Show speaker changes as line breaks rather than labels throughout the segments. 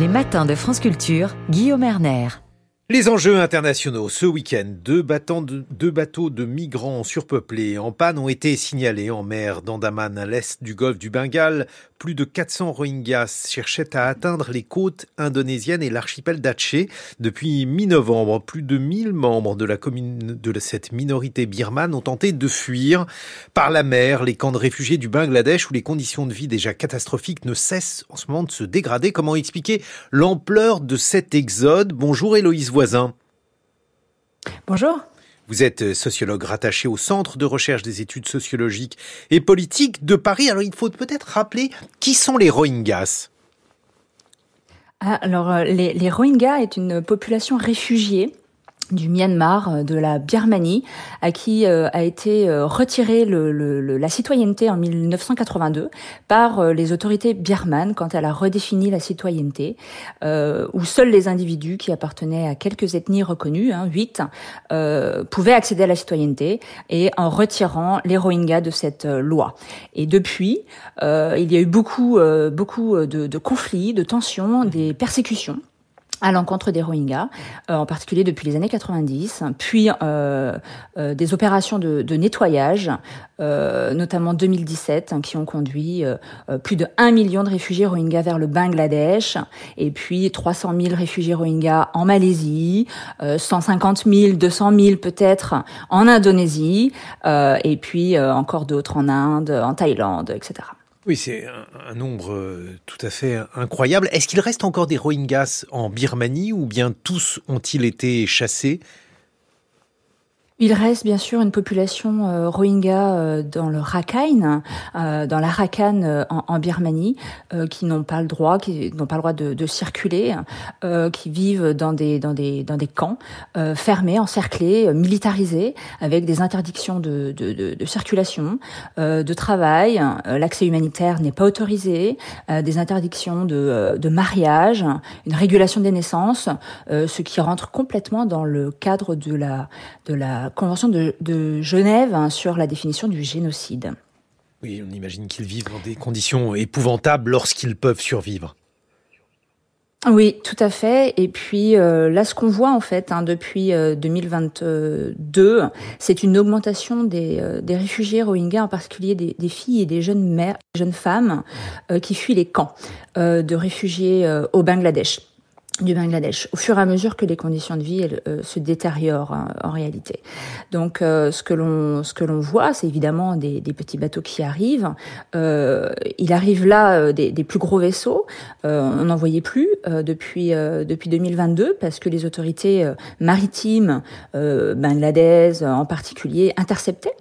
Les matins de France Culture, Guillaume Erner.
Les enjeux internationaux. Ce week-end, deux, bateaux de migrants surpeuplés en panne ont été signalés en mer d'Andaman à l'est du golfe du Bengale. Plus de 400 Rohingyas cherchaient à atteindre les côtes indonésiennes et l'archipel d'Aceh. Depuis mi-novembre, plus de 1000 membres de la commune de cette minorité birmane ont tenté de fuir par la mer les camps de réfugiés du Bangladesh où les conditions de vie déjà catastrophiques ne cessent en ce moment de se dégrader. Comment expliquer l'ampleur de cet exode? Bonjour Héloïse
Bonjour.
Vous êtes sociologue rattaché au Centre de recherche des études sociologiques et politiques de Paris. Alors il faut peut-être rappeler qui sont les Rohingyas.
Ah, alors euh, les, les Rohingyas est une population réfugiée du Myanmar, euh, de la Birmanie, à qui euh, a été euh, retirée le, la citoyenneté en 1982 par les autorités birmanes quand elle a redéfini la citoyenneté, où seuls les individus qui appartenaient à quelques ethnies reconnues, hein, 8, pouvaient accéder à la citoyenneté, et en retirant les Rohingyas de cette loi. Et depuis, il y a eu beaucoup, beaucoup de, de conflits, de tensions, des persécutions à l'encontre des Rohingyas, euh, en particulier depuis les années 90, puis euh, euh, des opérations de, de nettoyage, euh, notamment 2017, hein, qui ont conduit euh, plus de 1 million de réfugiés Rohingyas vers le Bangladesh, et puis 300 000 réfugiés Rohingyas en Malaisie, 150 000, 200 000 peut-être en Indonésie, et puis encore d'autres en Inde, en Thaïlande, etc.
Oui, c'est un, nombre euh, tout à fait incroyable. Est-ce qu'il reste encore des Rohingyas en Birmanie ou bien tous ont-ils été chassés?
Il reste bien sûr une population euh, rohingya euh, dans le Rakhine, euh, dans la Rakhine en, Birmanie, qui n'ont pas le droit, qui n'ont pas le droit de, circuler, qui vivent dans des dans des dans des camps fermés, encerclés, militarisés, avec des interdictions de, de, de circulation, de travail. L'accès humanitaire n'est pas autorisé, des interdictions de, de mariage, une régulation des naissances, ce qui rentre complètement dans le cadre de la de la Convention de, Genève hein, sur la définition du génocide.
Oui, on imagine qu'ils vivent dans des conditions épouvantables lorsqu'ils peuvent survivre.
Oui, tout à fait. Et puis euh, là, ce qu'on voit en fait hein, depuis 2022, euh, c'est une augmentation des, euh, des, réfugiés rohingyas, en particulier des, des, filles et des jeunes mères, jeunes femmes qui fuient les camps de réfugiés au Bangladesh du Bangladesh, au fur et à mesure que les conditions de vie euh, se détériorent hein, en réalité. Donc, euh, ce que l'on ce que l'on voit, c'est évidemment des, des, petits bateaux qui arrivent. Euh, il arrive là euh, des, des, plus gros vaisseaux. on n'en voyait plus depuis depuis 2022 parce que les autorités maritimes bangladaises en particulier interceptaient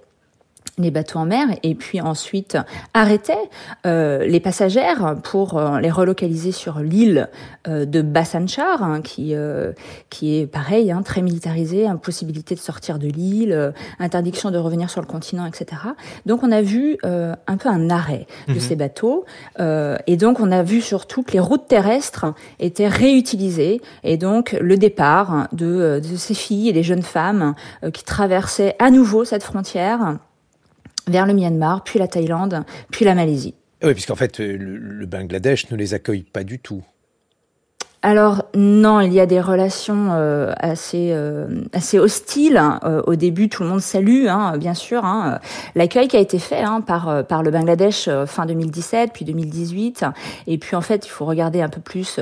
les bateaux en mer et puis ensuite arrêtait euh, les passagères pour euh, les relocaliser sur l'île euh, de Bassanchar hein, qui euh, qui est pareil hein, très militarisée impossibilité de sortir de l'île interdiction de revenir sur le continent etc donc on a vu un peu un arrêt de mhm. ces bateaux et donc on a vu surtout que les routes terrestres étaient réutilisées et donc le départ de, de ces filles et des jeunes femmes qui traversaient à nouveau cette frontière vers le Myanmar, puis la Thaïlande, puis la Malaisie.
Oui, puisqu'en fait, le, Bangladesh ne les accueille pas du tout
alors non, il y a des relations euh, assez euh, assez hostiles. Euh, au début, tout le monde salue, hein, bien sûr, hein, l'accueil qui a été fait hein, par par le Bangladesh fin 2017, puis 2018. Et puis en fait, il faut regarder un peu plus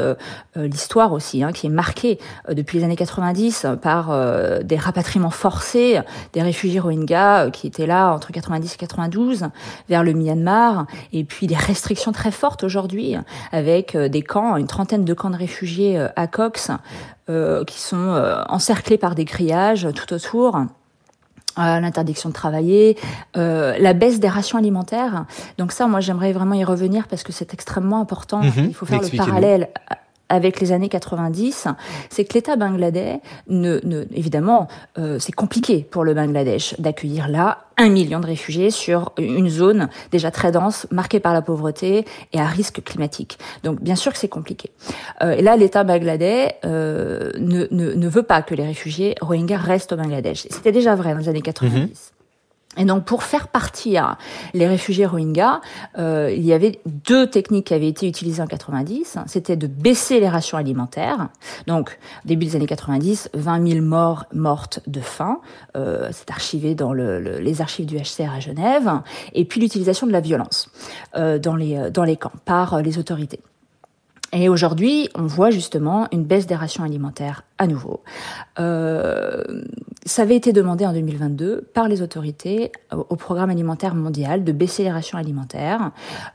l'histoire aussi, hein, qui est marquée depuis les années 90 par des rapatriements forcés des réfugiés rohingyas qui étaient là entre 90 et 92 vers le Myanmar, et puis des restrictions très fortes aujourd'hui avec des camps, une trentaine de camps de réfugiés euh, à Cox euh, qui sont euh, encerclés par des grillages tout autour. l'interdiction de travailler, la baisse des rations alimentaires. Donc ça, moi, j'aimerais vraiment y revenir parce que c'est extrêmement important. Mhm. Il faut faire le parallèle avec les années 90, c'est que l'État bangladais, ne, ne évidemment, euh, c'est compliqué pour le Bangladesh d'accueillir là un million de réfugiés sur une zone déjà très dense, marquée par la pauvreté et à risque climatique. Donc bien sûr que c'est compliqué. Euh, et là, l'État bangladais euh, ne, ne, ne, veut pas que les réfugiés rohingyas restent au Bangladesh. C'était déjà vrai dans les années 90. Et donc pour faire partir les réfugiés Rohingyas, euh, il y avait deux techniques qui avaient été utilisées en 90. C'était de baisser les rations alimentaires. Donc début des années 90, 20 000 morts mortes de faim. Euh, c'est archivé dans le, les archives du HCR à Genève. Et puis l'utilisation de la violence euh, dans les dans les camps par les autorités. Et aujourd'hui, on voit justement une baisse des rations alimentaires à nouveau. Euh, ça avait été demandé en 2022 par les autorités au Programme alimentaire mondial de baisser les rations alimentaires.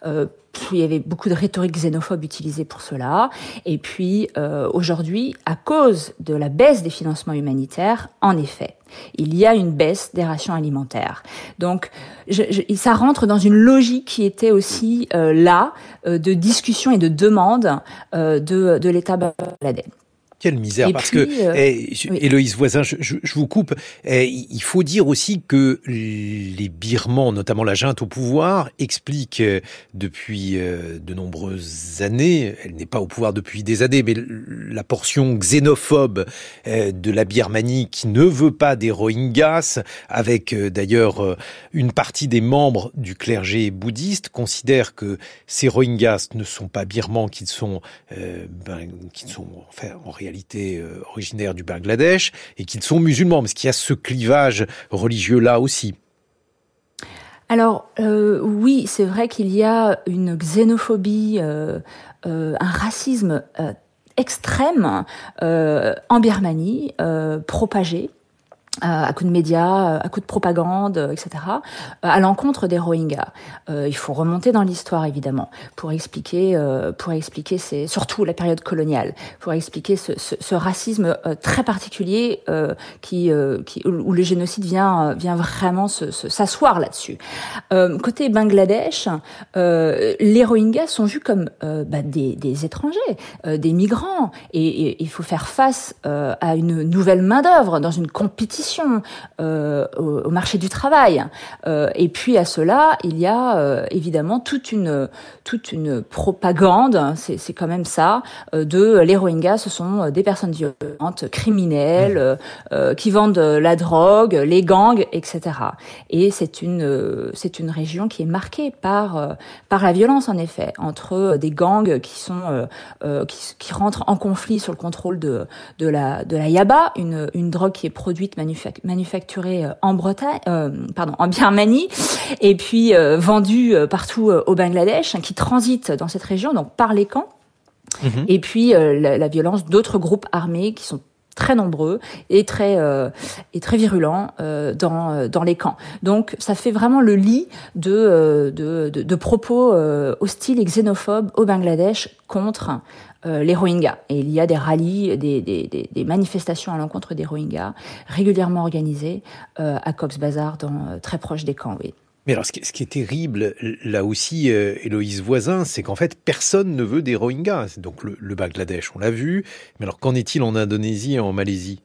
Euh, il y avait beaucoup de rhétorique xénophobe utilisée pour cela. Et puis euh, aujourd'hui, à cause de la baisse des financements humanitaires, en effet, il y a une baisse des rations alimentaires. Donc, ça rentre dans une logique qui était aussi euh, là euh, de discussion et de demande euh, de, de l'État bangladais.
Quelle misère, parce que, euh, eh, Héloïse Voisin, je, je, je vous coupe, eh, il faut dire aussi que les Birmans, notamment la junte au pouvoir, expliquent euh, depuis euh, de nombreuses années, elle n'est pas au pouvoir depuis des années, mais la portion xénophobe de la Birmanie qui ne veut pas des Rohingyas, avec d'ailleurs une partie des membres du clergé bouddhiste, considère que ces Rohingyas ne sont pas birmans, qu'ils sont, ben, qu'ils sont enfin, en réalité euh, originaires du Bangladesh et qu'ils sont musulmans, parce qu'il y a ce clivage religieux là aussi.
Alors euh, oui, c'est vrai qu'il y a une xénophobie, euh, un racisme extrême en Birmanie, propagé à coup de médias, à coup de propagande, etc., euh, à l'encontre des Rohingyas. Euh, il faut remonter dans l'histoire évidemment pour expliquer, pour expliquer ces, surtout la période coloniale, pour expliquer ce, ce, ce racisme très particulier qui, qui, où le génocide vient vient vraiment s'asseoir là-dessus. côté Bangladesh, les Rohingyas sont vus comme bah, des, des, étrangers, des migrants, et, il faut faire face à une nouvelle main d'œuvre dans une compétition euh, au, marché du travail. Euh, et puis à cela, il y a euh, évidemment toute une toute une propagande, c'est quand même ça, de les Rohingyas, ce sont des personnes violentes, criminelles, qui vendent la drogue, les gangs, etc. Et c'est une c'est une région qui est marquée par par la violence en effet entre des gangs qui sont qui, qui rentrent en conflit sur le contrôle de de la de la yaba, une une drogue qui est produite manufacturé euh, en Bretagne, euh, pardon, en Birmanie, et puis euh, vendu partout au Bangladesh, hein, qui transite dans cette région, donc par les camps. Mhm. Et puis la, la, violence d'autres groupes armés qui sont très nombreux et très euh, et très virulents euh, dans dans les camps. Donc ça fait vraiment le lit de de, de, de propos hostiles et xénophobes au Bangladesh contre euh, les Rohingyas. Et il y a des rallyes, des, des, des manifestations à l'encontre des Rohingyas régulièrement organisées euh, à Cox's Bazar, dans, euh, très proche des camps.
Mais alors, ce qui, est terrible, là aussi, euh, Voisin, c'est qu'en fait, personne ne veut des Rohingyas. Donc le, le Bangladesh, on l'a vu. Mais alors, qu'en est-il en Indonésie et en Malaisie?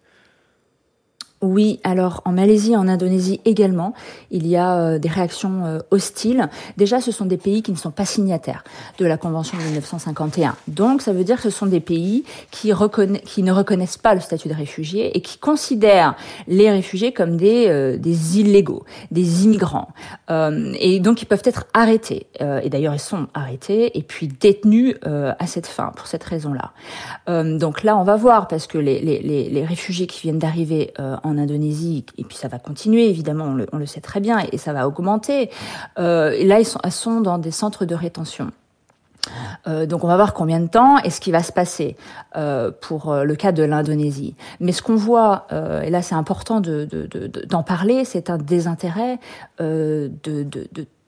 Oui, alors en Malaisie, en Indonésie également, il y a euh, des réactions euh, hostiles. Déjà, ce sont des pays qui ne sont pas signataires de la Convention de 1951. Donc, ça veut dire que ce sont des pays qui, ne reconnaissent pas le statut de réfugié et qui considèrent les réfugiés comme des, euh, des illégaux, des immigrants. Et donc, ils peuvent être arrêtés. Et d'ailleurs, ils sont arrêtés et puis détenus à cette fin, pour cette raison-là. donc là, on va voir, parce que les, les, les réfugiés qui viennent d'arriver en Indonésie, et puis ça va continuer, évidemment, on le, sait très bien, et, ça va augmenter. Euh, et là, ils sont, dans des centres de rétention. Euh, donc on va voir combien de temps et ce qui va se passer euh, pour le cas de l'Indonésie. Mais ce qu'on voit, et là c'est important d'en de, de, parler, c'est un désintérêt de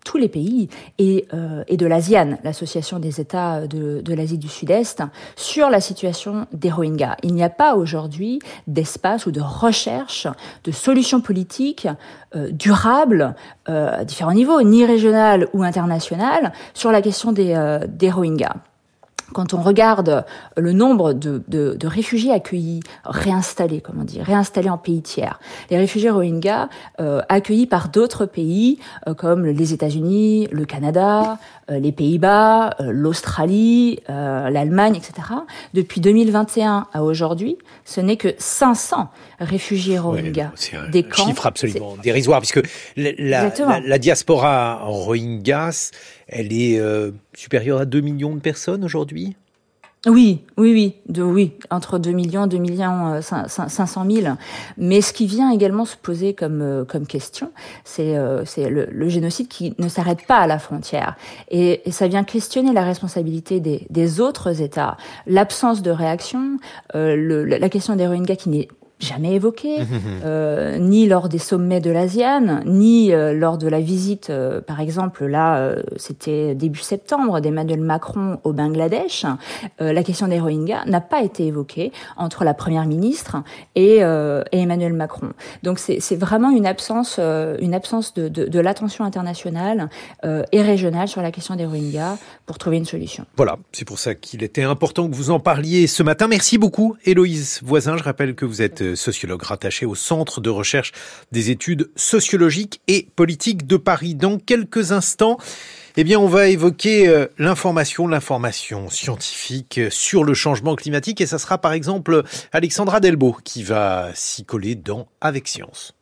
tous les pays et, euh, de l'ASEAN, l'association des États de, l'Asie du Sud-Est, sur la situation des Rohingyas. Il n'y a pas aujourd'hui d'espace ou de recherche de solutions politiques euh, durables euh, à différents niveaux, ni régionales ou internationales, sur la question des, euh, des Rohingyas. Quand on regarde le nombre de, de, de, réfugiés accueillis, réinstallés, comme on dit, réinstallés en pays tiers, les réfugiés Rohingyas euh, accueillis par d'autres pays euh, comme les États-Unis, le Canada, euh, les Pays-Bas, euh, l'Australie, euh, l'Allemagne, etc. Depuis 2021 à aujourd'hui, ce n'est que 500 réfugiés Rohingyas.
c'est un des chiffre absolument dérisoire, puisque la, la, la, diaspora Rohingyas, elle est supérieure à 2 millions de personnes aujourd'hui?
Oui, oui, oui, de, oui, entre 2 millions, 2 millions 500 000. Mais ce qui vient également se poser comme, euh, comme question, c'est euh, le, le, génocide qui ne s'arrête pas à la frontière. Et, et, ça vient questionner la responsabilité des, des autres États, l'absence de réaction, euh, le, la question des Rohingyas qui n'est jamais évoqué, euh, ni lors des sommets de l'ASEAN, ni euh, lors de la visite, euh, par exemple, là, euh, c'était début septembre, d'Emmanuel Macron au Bangladesh. la question des Rohingyas n'a pas été évoquée entre la première ministre et, et Emmanuel Macron. Donc c'est vraiment une absence, une absence de, de, de l'attention internationale et régionale sur la question des Rohingyas pour trouver une solution.
Voilà, c'est pour ça qu'il était important que vous en parliez ce matin. Merci beaucoup, Héloïse Voisin. Je rappelle que vous êtes sociologue rattaché au Centre de recherche des études sociologiques et politiques de Paris. Dans quelques instants, eh bien, on va évoquer euh, l'information, l'information scientifique sur le changement climatique et ça sera par exemple Alexandra Delbo qui va s'y coller dans Avec Science.